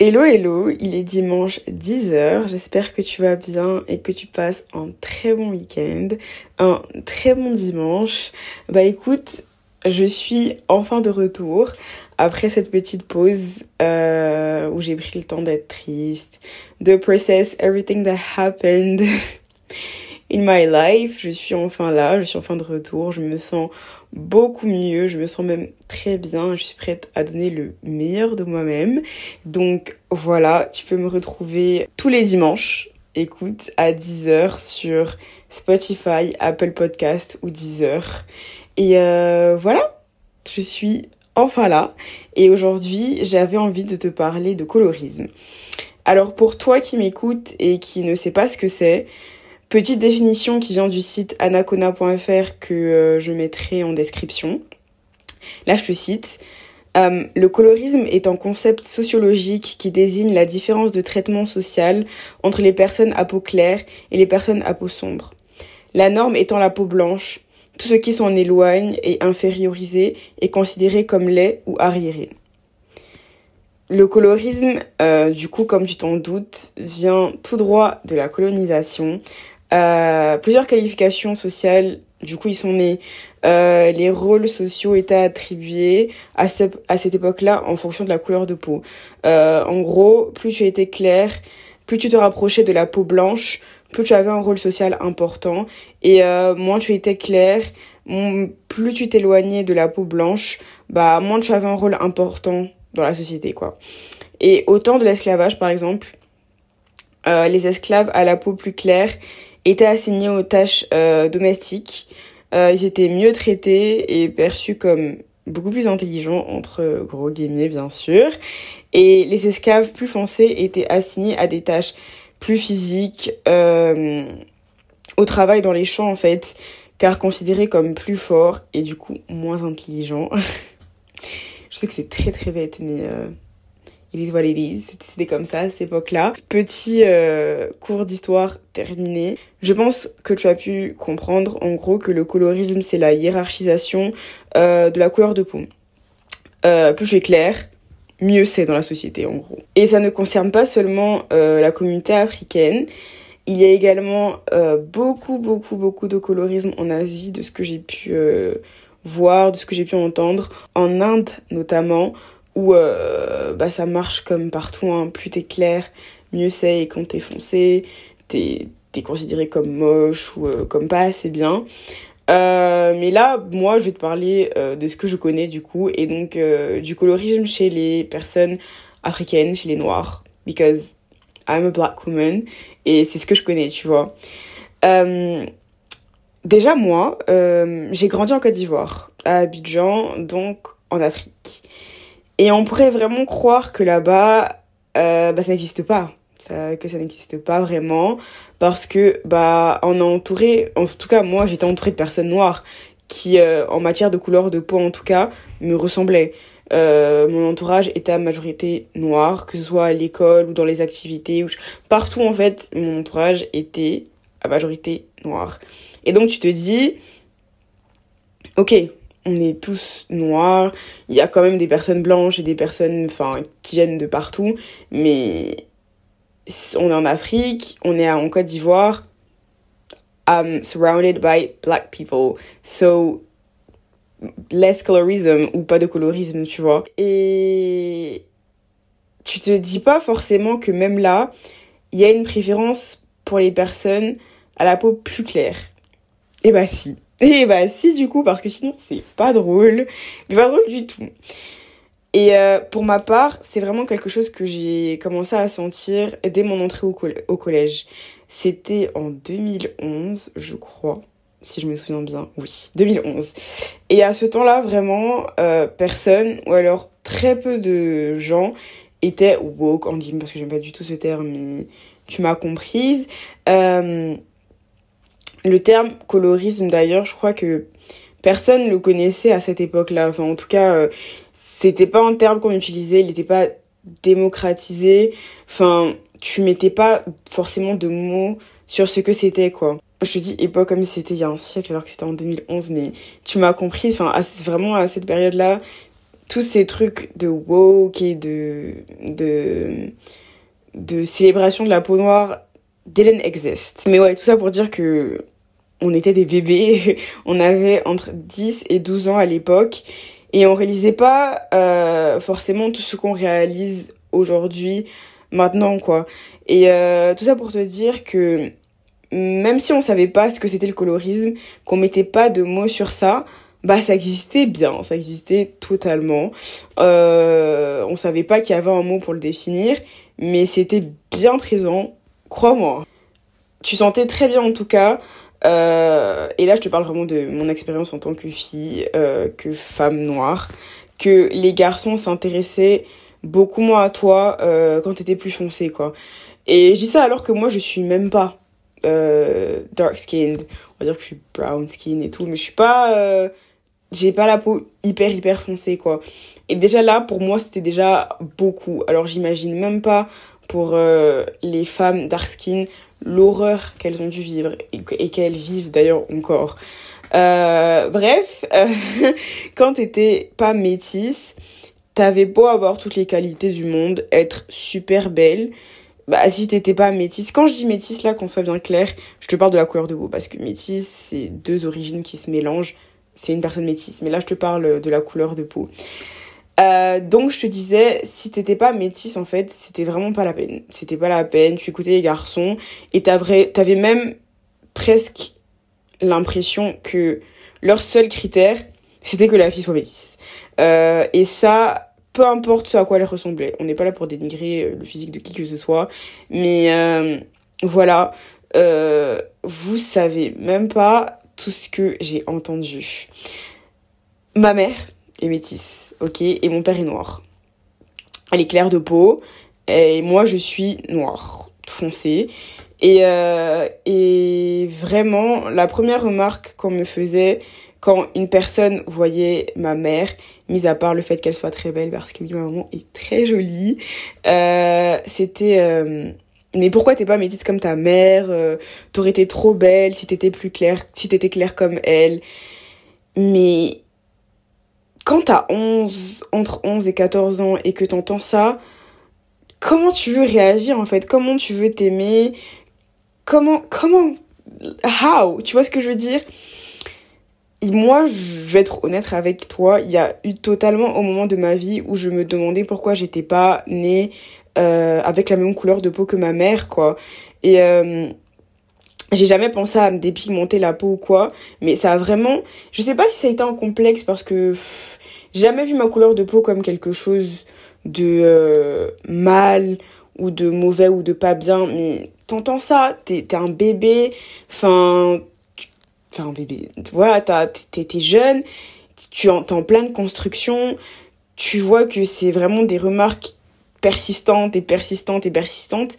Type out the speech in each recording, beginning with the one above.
Hello hello, il est dimanche 10h, j'espère que tu vas bien et que tu passes un très bon week-end, un très bon dimanche. Bah écoute, je suis enfin de retour après cette petite pause euh, où j'ai pris le temps d'être triste, de process everything that happened in my life. Je suis enfin là, je suis enfin de retour, je me sens beaucoup mieux, je me sens même très bien, je suis prête à donner le meilleur de moi-même. Donc voilà, tu peux me retrouver tous les dimanches, écoute, à 10h sur Spotify, Apple Podcast ou 10h. Et euh, voilà, je suis enfin là. Et aujourd'hui, j'avais envie de te parler de colorisme. Alors pour toi qui m'écoutes et qui ne sais pas ce que c'est, Petite définition qui vient du site anacona.fr que euh, je mettrai en description. Là, je te cite. Euh, le colorisme est un concept sociologique qui désigne la différence de traitement social entre les personnes à peau claire et les personnes à peau sombre. La norme étant la peau blanche, tout ce qui s'en éloigne et infériorisé est considéré comme laid ou arriéré. Le colorisme, euh, du coup, comme tu t'en doutes, vient tout droit de la colonisation, euh, plusieurs qualifications sociales. Du coup, ils sont nés. Euh, les rôles sociaux étaient attribués à, cette, à cette époque-là en fonction de la couleur de peau. Euh, en gros, plus tu étais clair, plus tu te rapprochais de la peau blanche, plus tu avais un rôle social important. Et euh, moins tu étais clair, plus tu t'éloignais de la peau blanche, bah moins tu avais un rôle important dans la société, quoi. Et au temps de l'esclavage, par exemple, euh, les esclaves à la peau plus claire étaient assignés aux tâches euh, domestiques. Euh, ils étaient mieux traités et perçus comme beaucoup plus intelligents, entre gros guillemets bien sûr. Et les esclaves plus foncés étaient assignés à des tâches plus physiques, euh, au travail dans les champs en fait, car considérés comme plus forts et du coup moins intelligents. Je sais que c'est très très bête, mais It is what it is. C'était comme ça à cette époque-là. Petit euh, cours d'histoire terminé. Je pense que tu as pu comprendre en gros que le colorisme c'est la hiérarchisation euh, de la couleur de peau. Euh, plus es clair, mieux c'est dans la société en gros. Et ça ne concerne pas seulement la communauté africaine. Il y a également beaucoup beaucoup beaucoup de colorisme en Asie de ce que j'ai pu voir, de ce que j'ai pu entendre. En Inde notamment où euh, bah, ça marche comme partout, hein. plus t'es clair, mieux c'est, et quand t'es foncé, t'es es considéré comme moche ou euh, comme pas assez bien. Euh, mais là, moi, je vais te parler de ce que je connais du coup, et donc du colorisme chez les personnes africaines, chez les noirs, because I'm a black woman, et c'est ce que je connais, tu vois. déjà, moi, j'ai grandi en Côte d'Ivoire, à Abidjan, donc en Afrique. Et on pourrait vraiment croire que là-bas, euh, bah, ça n'existe pas. Ça, que ça n'existe pas vraiment. Parce que, bah, on est entouré, en tout cas, moi, j'étais entourée de personnes noires qui, euh, en matière de couleur de peau, en tout cas, me ressemblaient. Euh, mon entourage était à majorité noir, que ce soit à l'école ou dans les activités. Ou Partout, en fait, mon entourage était à majorité noir. Et donc, tu te dis, ok, on est tous noirs. Il y a quand même des personnes blanches et des personnes enfin, qui viennent de partout. Mais on est en Afrique, on est en Côte d'Ivoire. I'm surrounded by black people. So, less colorism ou pas de colorisme, tu vois. Et tu te dis pas forcément que même là, il y a une préférence pour les personnes à la peau plus claire. Et bah si. Et bah si du coup, parce que sinon c'est pas drôle, mais pas drôle du tout. Et euh, pour ma part, c'est vraiment quelque chose que j'ai commencé à sentir dès mon entrée au, collège. C'était en 2011, je crois, si je me souviens bien. Oui, 2011. Et à ce temps-là, vraiment, euh, personne, ou alors très peu de gens, étaient woke, en dit parce que j'aime pas du tout ce terme, mais tu m'as comprise. Euh, le terme colorisme, d'ailleurs, je crois que personne le connaissait à cette époque-là. Enfin, en tout cas, euh, c'était pas un terme qu'on utilisait, il n'était pas démocratisé. Enfin, tu mettais pas forcément de mots sur ce que c'était, quoi. Je te dis époque comme si c'était il y a un siècle alors que c'était en 2011, mais tu m'as compris. Enfin, vraiment à cette période-là, tous ces trucs de woke et de, de, de célébration de la peau noire didn't exist. Mais ouais, tout ça pour dire que on était des bébés, on avait entre 10 et 12 ans à l'époque et on réalisait pas euh, forcément tout ce qu'on réalise aujourd'hui, maintenant quoi. Et euh, tout ça pour te dire que même si on savait pas ce que c'était le colorisme, qu'on mettait pas de mots sur ça, bah ça existait bien, ça existait totalement. Euh, on savait pas qu'il y avait un mot pour le définir, mais c'était bien présent, crois-moi. Tu sentais très bien en tout cas. Euh, et là, je te parle vraiment de mon expérience en tant que fille, euh, que femme noire, que les garçons s'intéressaient beaucoup moins à toi euh, quand t'étais plus foncé, quoi. Et je dis ça alors que moi, je suis même pas euh, dark skinned. On va dire que je suis brown skin et tout, mais je suis pas. J'ai pas la peau hyper hyper foncée, quoi. Et déjà là, pour moi, c'était déjà beaucoup. Alors j'imagine même pas pour euh, les femmes dark skin l'horreur qu'elles ont dû vivre et, qu'elles vivent d'ailleurs encore. Euh, bref, euh, quand t'étais pas métisse, t'avais beau avoir toutes les qualités du monde, être super belle, bah si t'étais pas métisse, quand je dis métisse là, qu'on soit bien clair, je te parle de la couleur de peau, parce que métisse, c'est deux origines qui se mélangent, c'est une personne métisse, mais là je te parle de la couleur de peau. Euh, donc je te disais, si t'étais pas métisse en fait, c'était vraiment pas la peine. C'était pas la peine, tu écoutais les garçons et t'avais même presque l'impression que leur seul critère, c'était que la fille soit métisse. Euh, et ça, peu importe ce à quoi elle ressemblait. On n'est pas là pour dénigrer euh, le physique de qui que ce soit. Mais voilà, vous savez même pas tout ce que j'ai entendu. Ma mère est métisse, ok, et mon père est noir. Elle est claire de peau, et moi je suis noire, foncée. Et, euh, et vraiment, la première remarque qu'on me faisait quand une personne voyait ma mère, mis à part le fait qu'elle soit très belle, parce que oui, ma maman est très jolie, euh, c'était... Euh, mais pourquoi t'es pas métisse comme ta mère T'aurais été trop belle si t'étais plus claire, si t'étais claire comme elle? Mais quand t'as 11, entre 11 et 14 ans et que t'entends ça, comment tu veux réagir en fait? Comment tu veux t'aimer? Comment, comment, how? Tu vois ce que je veux dire? Moi, je vais être honnête avec toi, il y a eu totalement au moment de ma vie où je me demandais pourquoi j'étais pas née euh, avec la même couleur de peau que ma mère, quoi. Et euh, j'ai jamais pensé à me dépigmenter la peau ou quoi, mais ça a vraiment... Je sais pas si ça a été un complexe parce que jamais vu ma couleur de peau comme quelque chose de euh, mal ou de mauvais ou de pas bien, mais t'entends ça, t'es un bébé, enfin, enfin un bébé, voilà, t'es jeune, tu entends plein de construction, tu vois que c'est vraiment des remarques persistantes et persistantes et persistantes,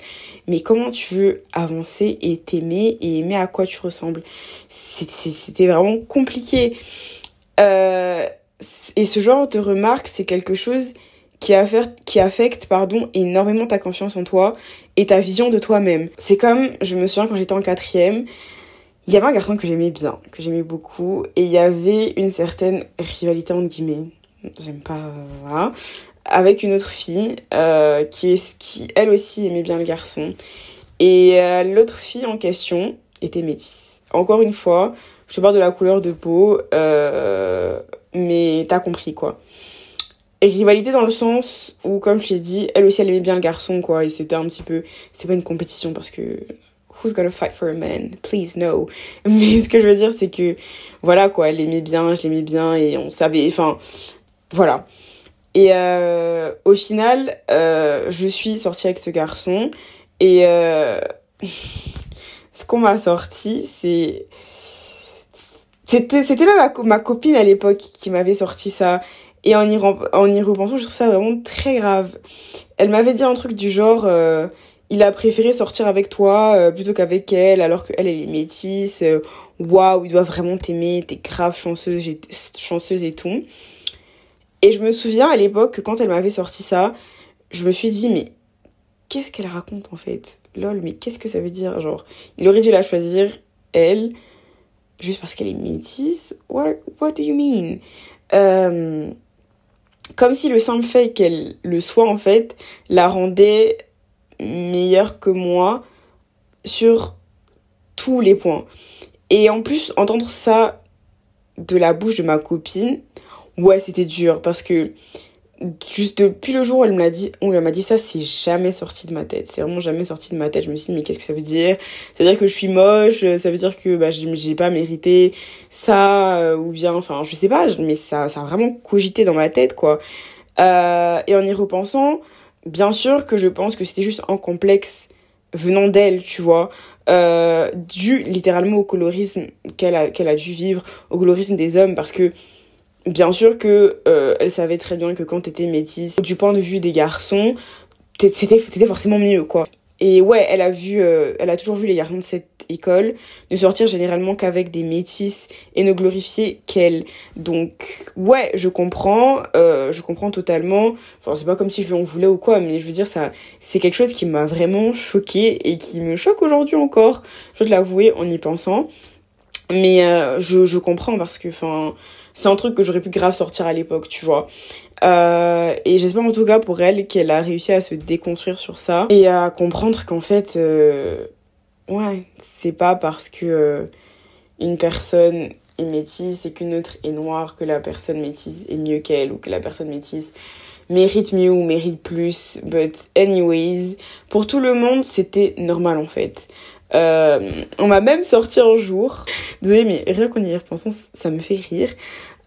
mais comment tu veux avancer et t'aimer et aimer à quoi tu ressembles? C'était vraiment compliqué. Euh, et ce genre de remarques, c'est quelque chose qui, affecte, qui affecte pardon, énormément ta confiance en toi et ta vision de toi-même. C'est comme, je me souviens quand j'étais en quatrième, il y avait un garçon que j'aimais bien, que j'aimais beaucoup, et il y avait une certaine rivalité entre guillemets, j'aime pas, voilà, avec une autre fille euh, qui, est, qui, elle aussi, aimait bien le garçon. Et euh, l'autre fille en question était métisse. Encore une fois, je parle de la couleur de peau, euh, mais t'as compris quoi. Et rivalité dans le sens où, comme je t'ai dit, elle aussi elle aimait bien le garçon quoi, et c'était un petit peu, c'était pas une compétition parce que who's gonna fight for a man, please no. Mais ce que je veux dire c'est que voilà quoi, elle aimait bien, je l'aimais bien et on savait, enfin voilà. Et euh, au final, euh, je suis sortie avec ce garçon et euh, ce qu'on m'a sorti, c'est c'était c'était même ma, copine à l'époque qui m'avait sorti ça et en y en y repensant, je trouve ça vraiment très grave. Elle m'avait dit un truc du genre euh, il a préféré sortir avec toi euh, plutôt qu'avec elle alors qu'elle elle est métisse. Euh, waouh, il doit vraiment t'aimer, t'es grave chanceuse et, chanceuse et tout. Et je me souviens à l'époque que quand elle m'avait sorti ça, je me suis dit, mais qu'est-ce qu'elle raconte en fait? Lol, mais qu'est-ce que ça veut dire? Genre, il aurait dû la choisir, elle, juste parce qu'elle est métisse What, do you mean? Euh, comme si le simple fait qu'elle le soit en fait la rendait meilleure que moi sur tous les points. Et en plus, entendre ça de la bouche de ma copine, ouais, c'était dur parce que juste depuis le jour où elle me l'a dit, elle m'a dit ça, c'est jamais sorti de ma tête. C'est vraiment jamais sorti de ma tête. Je me suis dit, mais qu'est-ce que ça veut dire? Ça veut dire que je suis moche, ça veut dire que bah, j'ai pas mérité ça, euh, ou bien, enfin, je sais pas, mais ça, ça a vraiment cogité dans ma tête, quoi. Euh, et en y repensant, bien sûr que je pense que c'était juste un complexe venant d'elle, tu vois. Euh, dû littéralement au colorisme qu'elle a, qu'elle a dû vivre, au colorisme des hommes, parce que bien sûr que euh, elle savait très bien que quand t'étais métisse, du point de vue des garçons, c'était forcément mieux, quoi. Et ouais, elle a vu, euh, elle a toujours vu les garçons de cette école ne sortir généralement qu'avec des métisses et ne glorifier qu'elle. Donc ouais, je comprends, euh, je comprends totalement. Enfin, c'est pas comme si je lui en voulais ou quoi, mais je veux dire ça, c'est quelque chose qui m'a vraiment choquée et qui me choque aujourd'hui encore. Je dois l'avouer en y pensant. Mais je, je comprends parce que, enfin, c'est un truc que j'aurais pu grave sortir à l'époque, tu vois. Euh, et j'espère en tout cas pour elle qu'elle a réussi à se déconstruire sur ça et à comprendre qu'en fait, euh, ouais, c'est pas parce que euh, une personne est métisse et qu'une autre est noire que la personne métisse est mieux qu'elle ou que la personne métisse mérite mieux ou mérite plus. But anyways, pour tout le monde, c'était normal en fait. on m'a même sorti un jour. Désolée, mais rien qu'en y repensant, ça me fait rire.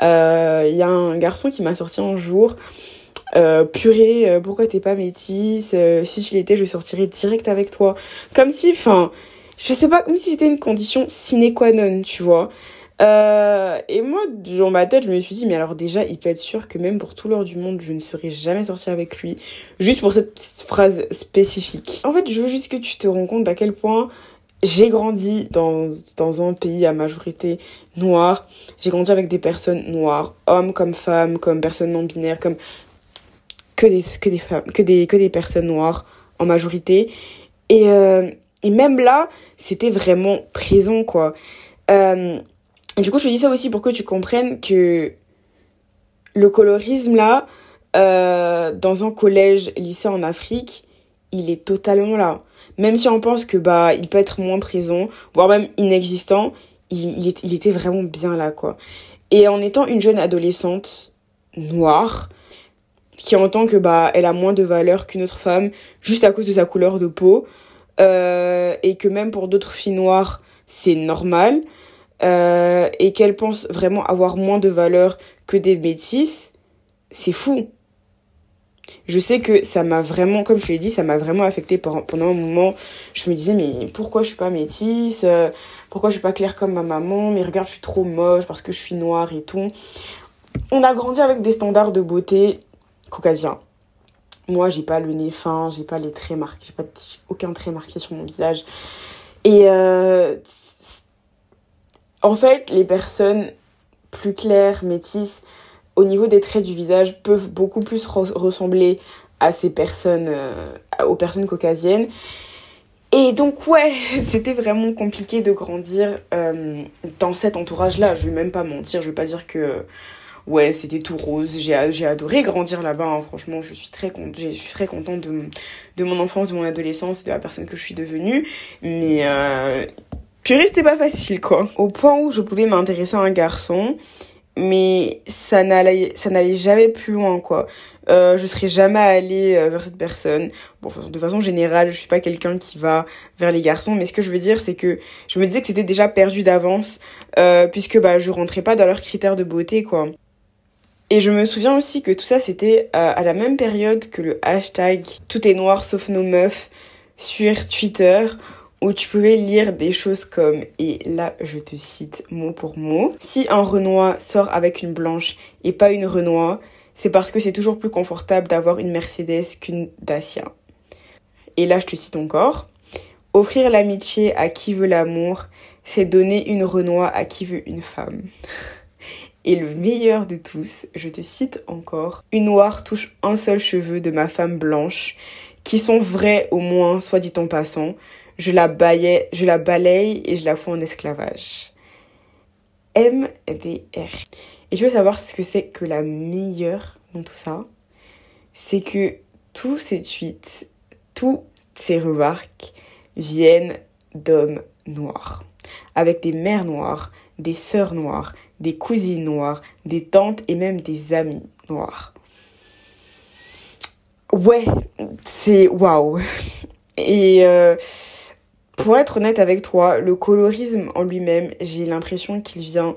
Il euh, y a un garçon qui m'a sorti un jour. Euh, purée, euh, pourquoi t'es pas métisse Si tu l'étais, je sortirais direct avec toi. Comme si, enfin, je sais pas, comme si c'était une condition sine qua non, tu vois. et moi, dans ma tête, je me suis dit, mais alors déjà, il peut être sûr que même pour tout l'heure du monde, je ne serais jamais sortie avec lui. Juste pour cette phrase spécifique. En fait, je veux juste que tu te rends compte d'à quel point j'ai grandi dans, dans un pays à majorité noire. J'ai grandi avec des personnes noires, hommes comme femmes, comme personnes non binaires, comme que des, que des femmes, que des, que des personnes noires en majorité. Et, euh, et même là, c'était vraiment présent, quoi. Euh, et du coup, je te dis ça aussi pour que tu comprennes que le colorisme, là, euh, dans un collège, lycée en Afrique, il est totalement là même si on pense que bah il peut être moins présent, voire même inexistant, il, était vraiment bien là quoi. Et en étant une jeune adolescente noire, qui entend que bah elle a moins de valeur qu'une autre femme juste à cause de sa couleur de peau, euh, et que même pour d'autres filles noires c'est normal, euh, et qu'elle pense vraiment avoir moins de valeur que des métisses, c'est fou je sais que ça m'a vraiment, comme je l'ai dit, ça m'a vraiment affecté pendant un moment. Je me disais, mais pourquoi je suis pas métisse euh, Pourquoi je suis pas claire comme ma maman Mais regarde, je suis trop moche parce que je suis noire et tout. On a grandi avec des standards de beauté caucasiens. Moi, j'ai pas le nez fin, j'ai pas les traits marqués, j'ai pas aucun trait marqué sur mon visage. Et euh, en fait, les personnes plus claires, métisses, au niveau des traits du visage, peuvent beaucoup plus ressembler à ces personnes, euh, aux personnes caucasiennes. Et donc ouais, c'était vraiment compliqué de grandir euh, dans cet entourage-là. Je vais même pas mentir, je vais pas dire que ouais c'était tout rose. J'ai adoré grandir là-bas. Hein. Franchement, je suis très contente de, mon enfance, de mon adolescence de la personne que je suis devenue. Mais euh, purée, pas facile quoi. Au point où je pouvais m'intéresser à un garçon mais ça n'allait ça n'allait jamais plus loin quoi. Euh, je serais jamais allée euh, vers cette personne. Bon de façon générale je suis pas quelqu'un qui va vers les garçons mais ce que je veux dire c'est que je me disais que c'était déjà perdu d'avance euh, puisque bah je rentrais pas dans leurs critères de beauté quoi. Et je me souviens aussi que tout ça c'était euh, à la même période que le hashtag tout est noir sauf nos meufs sur Twitter où tu pouvais lire des choses comme, et là je te cite mot pour mot, si un Renoir sort avec une blanche et pas une Renoir, c'est parce que c'est toujours plus confortable d'avoir une Mercedes qu'une Dacia. Et là je te cite encore, offrir l'amitié à qui veut l'amour, c'est donner une Renoir à qui veut une femme. Et le meilleur de tous, je te cite encore, une noire touche un seul cheveu de ma femme blanche, qui sont vrais au moins, soit dit en passant, je la, baillais, je la balaye et je la fous en esclavage. MDR. Et tu veux savoir ce que c'est que la meilleure dans tout ça, c'est que tous ces tweets, tous ces remarques viennent d'hommes noirs, avec des mères noires, des sœurs noires, des cousines noires, des tantes et même des amis noirs. Ouais, c'est waouh. Et euh, pour être honnête avec toi, le colorisme en lui-même, j'ai l'impression qu'il vient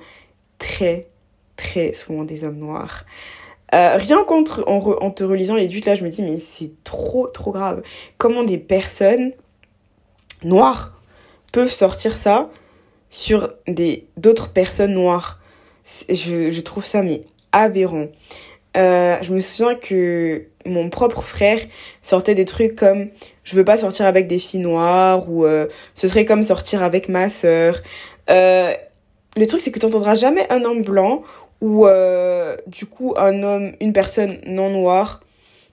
très, très souvent des hommes noirs. Euh, rien contre en, te relisant les tweets là, je me dis mais c'est trop trop grave. Comment des personnes noires peuvent sortir ça sur des d'autres personnes noires? Je, trouve ça mais aberrant. Euh, je me souviens que mon propre frère sortait des trucs comme je veux pas sortir avec des filles noires ou euh, ce serait comme sortir avec ma sœur. Euh, le truc c'est que tu n'entendras jamais un homme blanc ou du coup un homme, une personne non noire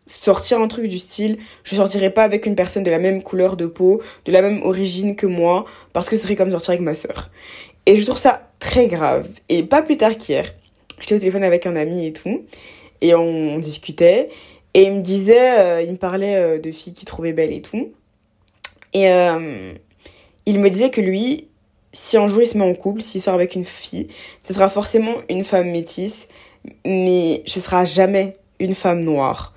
sortir un truc du style je sortirai pas avec une personne de la même couleur de peau, de la même origine que moi parce que ce serait comme sortir avec ma sœur. Et je trouve ça très grave. Et pas plus tard qu'hier, j'étais au téléphone avec un ami et tout et on, discutait. Et il me disait, euh, il me parlait euh, de filles qu'il trouvait belles et tout. Et euh, il me disait que lui, si un jour il se met en couple, s'il sort avec une fille, ce sera forcément une femme métisse, mais ce sera jamais une femme noire.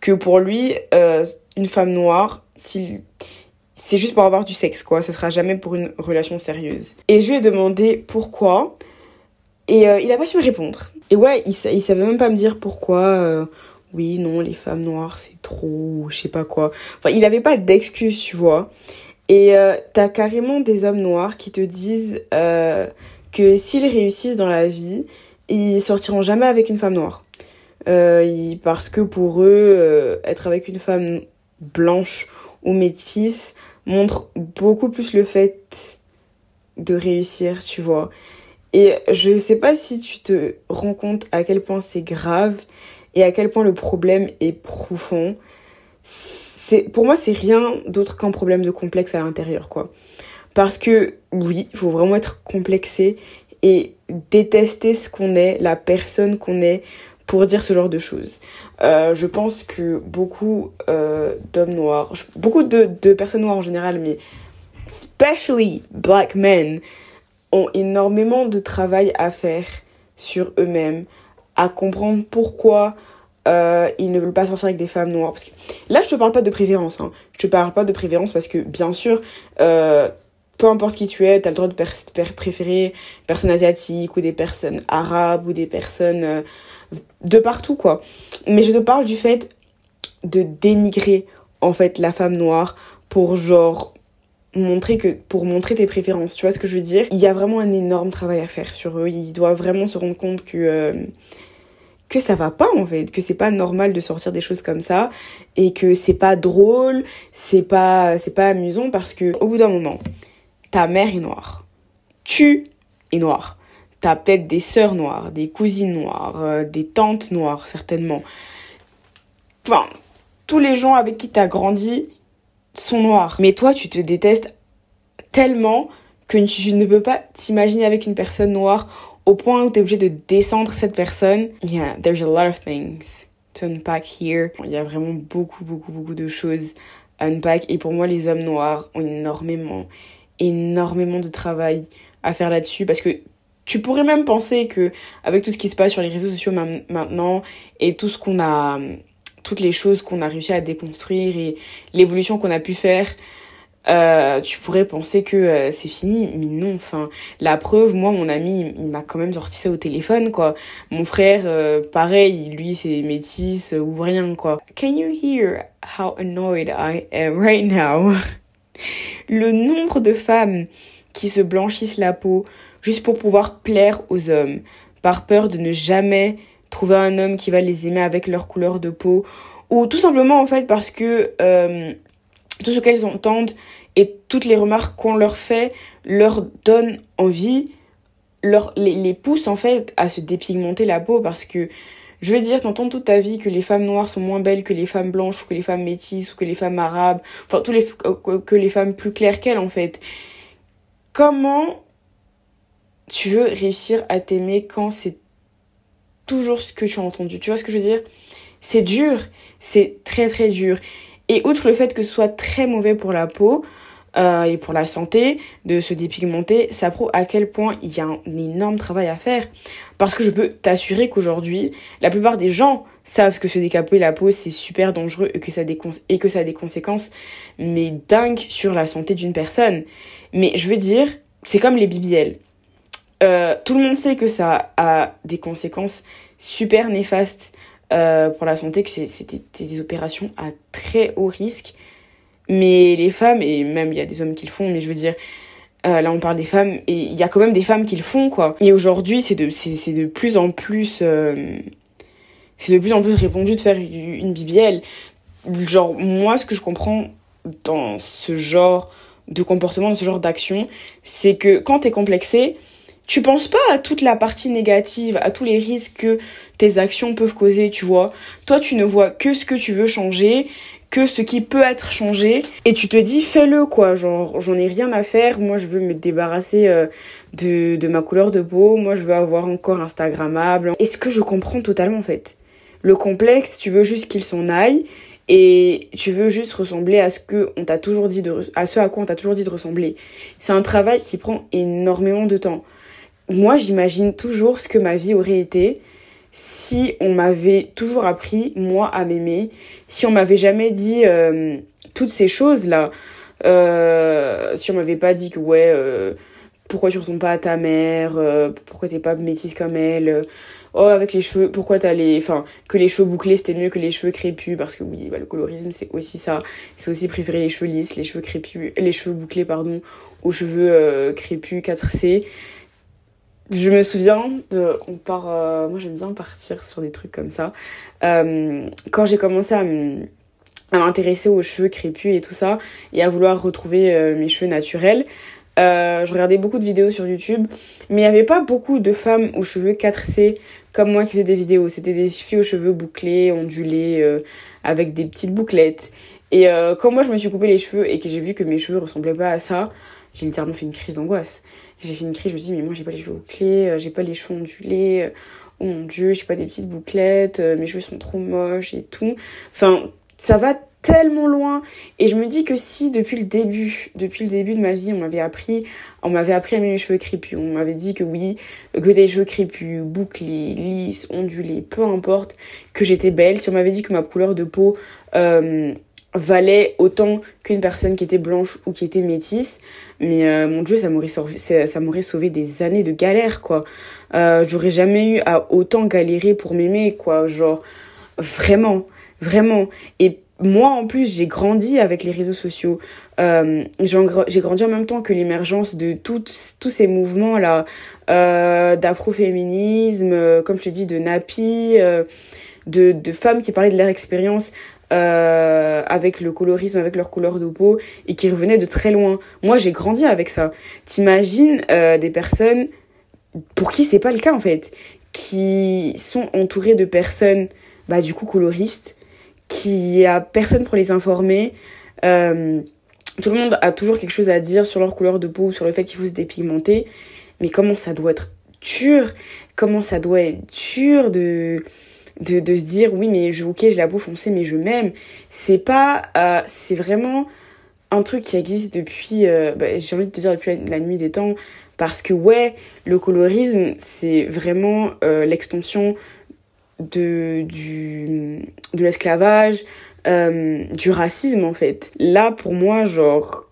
Que pour lui, une femme noire, c'est juste pour avoir du sexe, quoi. Ce sera jamais pour une relation sérieuse. Et je lui ai demandé pourquoi. Et il a pas su me répondre. Et ouais, il, savait même pas me dire pourquoi. Euh, oui, non, les femmes noires, c'est trop, je sais pas quoi. Enfin, il avait pas d'excuse, tu vois. Et euh, t'as carrément des hommes noirs qui te disent euh, que s'ils réussissent dans la vie, ils sortiront jamais avec une femme noire. Euh, parce que pour eux, euh, être avec une femme blanche ou métisse montre beaucoup plus le fait de réussir, tu vois. Et je sais pas si tu te rends compte à quel point c'est grave et à quel point le problème est profond. C'est, pour moi, c'est rien d'autre qu'un problème de complexe à l'intérieur, quoi. Parce que, oui, il faut vraiment être complexé et détester ce qu'on est, la personne qu'on est, pour dire ce genre de choses. Euh, je pense que beaucoup euh, d'hommes noirs, beaucoup de, de personnes noires en général, mais especially black men, ont énormément de travail à faire sur eux-mêmes, à comprendre pourquoi euh, ils ne veulent pas sortir avec des femmes noires. Parce que là, je te parle pas de préférence. Hein. Je te parle pas de préférence parce que, bien sûr, euh, peu importe qui tu es, tu as le droit de préférer des personnes asiatiques ou des personnes arabes ou des personnes euh, de partout, quoi. Mais je te parle du fait de dénigrer, en fait, la femme noire pour, genre, montrer que pour montrer tes préférences tu vois ce que je veux dire? Il y a vraiment un énorme travail à faire sur eux. Ils doivent vraiment se rendre compte que euh, que ça va pas en fait que c'est pas normal de sortir des choses comme ça et que c'est pas drôle c'est pas c'est pas amusant parce que au bout d'un moment ta mère est noire tu es noire t'as peut-être des sœurs noires des cousines noires euh, des tantes noires certainement. Enfin tous les gens avec qui t'as grandi sont noirs. Mais toi, tu te détestes tellement que tu ne peux pas t'imaginer avec une personne noire au point où tu es obligé de descendre cette personne. Yeah, there's a lot of things to unpack here. Il y a vraiment beaucoup, beaucoup, beaucoup de choses à unpack. Et pour moi, les hommes noirs ont énormément, énormément de travail à faire là-dessus parce que tu pourrais même penser que avec tout ce qui se passe sur les réseaux sociaux maintenant et tout ce qu'on a toutes les choses qu'on a réussi à déconstruire et l'évolution qu'on a pu faire, euh, tu pourrais penser que euh, c'est fini, mais non. Enfin, la preuve, moi, mon ami, il, m'a quand même sorti ça au téléphone, quoi. Mon frère, euh, pareil, lui, c'est métis ou rien, quoi. Can you hear how annoyed I am right now? Le nombre de femmes qui se blanchissent la peau juste pour pouvoir plaire aux hommes, par peur de ne jamais trouver un homme qui va les aimer avec leur couleur de peau, ou tout simplement en fait parce que euh, tout ce qu'elles entendent et toutes les remarques qu'on leur fait leur donnent envie, leur, les, les poussent en fait à se dépigmenter la peau parce que je veux dire, t'entends toute ta vie que les femmes noires sont moins belles que les femmes blanches ou que les femmes métisses ou que les femmes arabes, enfin tous les que les femmes plus claires qu'elles en fait. Comment tu veux réussir à t'aimer quand c'est toujours ce que tu as entendu. Tu vois ce que je veux dire? C'est dur, c'est très très dur. Et outre le fait que ce soit très mauvais pour la peau, euh, et pour la santé de se dépigmenter, ça prouve à quel point il y a un énorme travail à faire. Parce que je peux t'assurer qu'aujourd'hui, la plupart des gens savent que se décaper la peau c'est super dangereux et que ça a des et que ça a des conséquences mais dingues sur la santé d'une personne. Mais je veux dire, c'est comme les BBL. Euh, tout le monde sait que ça a des conséquences super néfastes euh, pour la santé, que c'était des opérations à très haut risque mais les femmes, et même il y a des hommes qui le font, mais je veux dire, euh, là on parle des femmes, et il y a quand même des femmes qui le font, quoi. Et aujourd'hui, c'est de, c'est, de plus en plus... Euh, c'est de plus en plus répandu de faire une BBL. Genre, moi, ce que je comprends dans ce genre de comportement, dans ce genre d'action, c'est que quand t'es complexé, tu penses pas à toute la partie négative, à tous les risques que tes actions peuvent causer, tu vois? Toi, tu ne vois que ce que tu veux changer que ce qui peut être changé et tu te dis fais-le quoi. Genre j'en ai rien à faire. Moi je veux me débarrasser euh, de, ma couleur de peau. Moi je veux avoir encore instagrammable. Est-ce que je comprends totalement en fait? Le complexe tu veux juste qu'il s'en aille et tu veux juste ressembler à ce que on t'a toujours dit de à ce à quoi on t'a toujours dit de ressembler. C'est un travail qui prend énormément de temps moi j'imagine toujours ce que ma vie aurait été si on m'avait toujours appris, moi, à m'aimer, si on m'avait jamais dit euh, toutes ces choses-là, euh, si on m'avait pas dit que, ouais, euh, pourquoi tu ressembles pas à ta mère, pourquoi t'es pas métisse comme elle, oh, avec les cheveux, pourquoi t'as les. Enfin, que les cheveux bouclés c'était mieux que les cheveux crépus, parce que oui, bah, le colorisme c'est aussi ça, c'est aussi préférer les cheveux lisses, les cheveux crépus, les cheveux bouclés, pardon, aux cheveux crépus 4C je me souviens de on part euh, moi j'aime bien partir sur des trucs comme ça. Euh, quand j'ai commencé à m'intéresser aux cheveux crépus et tout ça et à vouloir retrouver euh, mes cheveux naturels je regardais beaucoup de vidéos sur YouTube mais il n'y avait pas beaucoup de femmes aux cheveux 4C comme moi qui faisaient des vidéos. C'était des filles aux cheveux bouclés ondulés avec des petites bouclettes. Et quand moi je me suis coupé les cheveux et que j'ai vu que mes cheveux ressemblaient pas à ça j'ai littéralement fait une crise d'angoisse j'ai fait une crise, je me dis, mais moi j'ai pas les cheveux bouclés, euh, j'ai pas les cheveux ondulés, euh, oh mon dieu, j'ai pas des petites bouclettes, euh, mes cheveux sont trop moches et tout. Enfin, ça va tellement loin et je me dis que si depuis le début depuis le début de ma vie on m'avait appris on m'avait appris à aimer mes cheveux crépus on m'avait dit que oui que des cheveux crépus bouclés lisses ondulés peu importe que j'étais belle si on m'avait dit que ma couleur de peau valait autant qu'une personne qui était blanche ou qui était métisse. Mais euh, mon dieu, ça m'aurait sauvé, ça m'aurait sauvé des années de galère, quoi. Euh, j'aurais jamais eu à autant galérer pour m'aimer, quoi. Genre, vraiment, vraiment. Et moi, en plus, j'ai grandi avec les réseaux sociaux. Euh, j'ai grandi en même temps que l'émergence de tous ces mouvements-là, euh, d'afroféminisme, comme je te dis, de Napi, de, de femmes qui parlaient de leur expérience euh, avec le colorisme, avec leur couleur de peau, et qui revenaient de très loin. Moi, j'ai grandi avec ça. T'imagines euh, des personnes pour qui c'est pas le cas en fait, qui sont entourées de personnes, bah du coup coloristes, qui a personne pour les informer. Euh, tout le monde a toujours quelque chose à dire sur leur couleur de peau, sur le fait qu'il faut se dépigmenter. Mais comment ça doit être dur, comment ça doit être dur de de, de se dire oui mais je, ok j'ai la peau foncée mais je m'aime. C'est pas euh, c'est vraiment un truc qui existe depuis euh, bah, j'ai envie de te dire depuis la, nuit des temps. Parce que ouais le colorisme c'est vraiment euh, l'extension de du de l'esclavage du racisme en fait. Là pour moi genre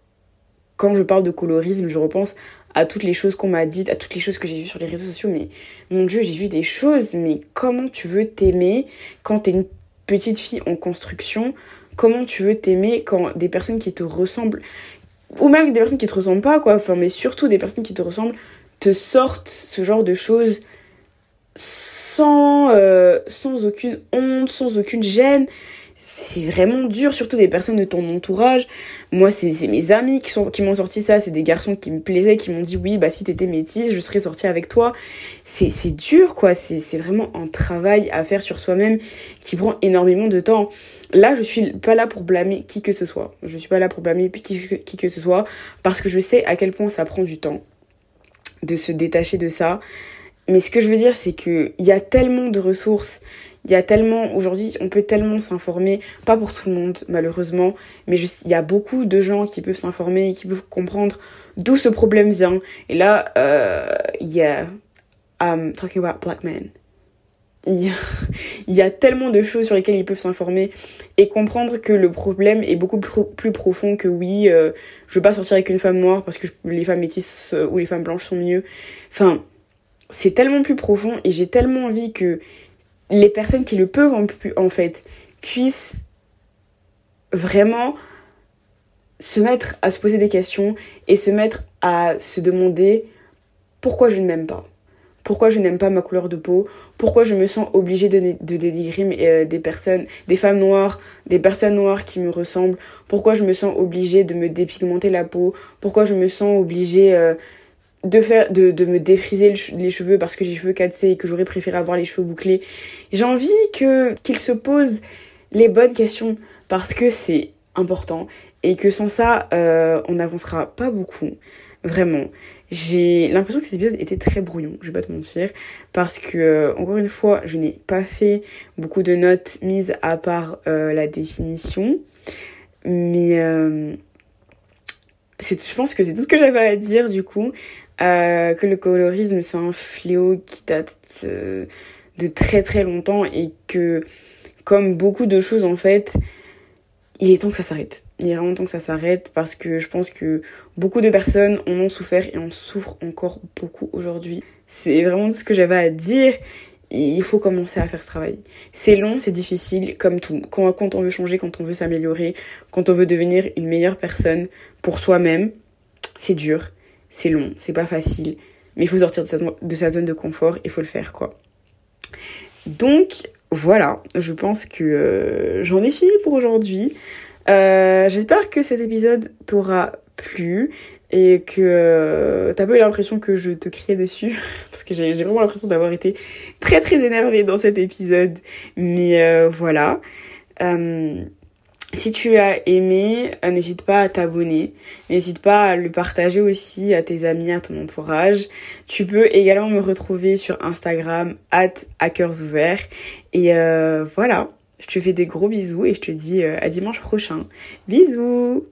quand je parle de colorisme je repense à toutes les choses qu'on m'a dites, à toutes les choses que j'ai vues sur les réseaux sociaux. Mais mon Dieu, j'ai vu des choses. Mais comment tu veux t'aimer quand t'es une petite fille en construction? Comment tu veux t'aimer quand des personnes qui te ressemblent, ou même des personnes qui te ressemblent pas, quoi, enfin, mais surtout des personnes qui te ressemblent, te sortent ce genre de choses sans, euh, sans aucune honte, sans aucune gêne? C'est vraiment dur, surtout des personnes de ton entourage. Moi, c'est mes amis qui, m'ont sorti ça, c'est des garçons qui me plaisaient, qui m'ont dit oui, bah si t'étais métisse, je serais sortie avec toi. C'est dur, quoi. C'est vraiment un travail à faire sur soi-même qui prend énormément de temps. Là, je suis pas là pour blâmer qui que ce soit. Je suis pas là pour blâmer qui que ce soit parce que je sais à quel point ça prend du temps de se détacher de ça. Mais ce que je veux dire, c'est qu'il y a tellement de ressources Il y a tellement, aujourd'hui, on peut tellement s'informer, pas pour tout le monde, malheureusement, mais il y a beaucoup de gens qui peuvent s'informer, qui peuvent comprendre d'où ce problème vient. Et là, euh, yeah, I'm talking about black men. Il y, a, tellement de choses sur lesquelles ils peuvent s'informer et comprendre que le problème est beaucoup plus, profond que oui, euh, je veux pas sortir avec une femme noire parce que les femmes métisses euh, ou les femmes blanches sont mieux. Enfin, c'est tellement plus profond et j'ai tellement envie que les personnes qui le peuvent en, en fait puissent vraiment se mettre à se poser des questions et se mettre à se demander pourquoi je ne m'aime pas. Pourquoi je n'aime pas ma couleur de peau, pourquoi je me sens obligée de, de dénigrer euh, des personnes, des femmes noires, des personnes noires qui me ressemblent, pourquoi je me sens obligée de me dépigmenter la peau, pourquoi je me sens obligée euh, de faire de, me défriser les cheveux parce que j'ai les cheveux cassés et que j'aurais préféré avoir les cheveux bouclés. J'ai envie qu'ils se posent les bonnes questions parce que c'est important et que sans ça euh, on n'avancera pas beaucoup vraiment j'ai l'impression que cet épisode était très brouillon, je vais pas te mentir, parce que, euh, encore une fois, je n'ai pas fait beaucoup de notes mises à part euh, la définition, mais je pense que c'est tout ce que j'avais à dire du coup, que le colorisme c'est un fléau qui date de très très longtemps et que, comme beaucoup de choses en fait, il est temps que ça s'arrête il est vraiment temps que ça s'arrête parce que je pense que beaucoup de personnes en ont souffert et en souffrent encore beaucoup aujourd'hui. C'est vraiment ce que j'avais à dire. il faut commencer à faire ce travail. C'est long, c'est difficile, comme tout. Quand on veut changer, quand on veut s'améliorer, quand on veut devenir une meilleure personne pour soi-même, c'est dur, c'est long, c'est pas facile. Mais il faut sortir de sa, zone de confort et il faut le faire, quoi. Donc, voilà, je pense que euh, j'en ai fini pour aujourd'hui. Euh, j'espère que cet épisode t'aura plu et que euh, t'as pas eu l'impression que je te criais dessus parce que j'ai vraiment l'impression d'avoir été très très énervée dans cet épisode mais voilà si tu as aimé n'hésite pas à t'abonner. N'hésite pas à le partager aussi à tes amis à ton entourage. Tu peux également me retrouver sur Instagram at hackersouverts et voilà. Je te fais des gros bisous et je te dis euh, à dimanche prochain. Bisous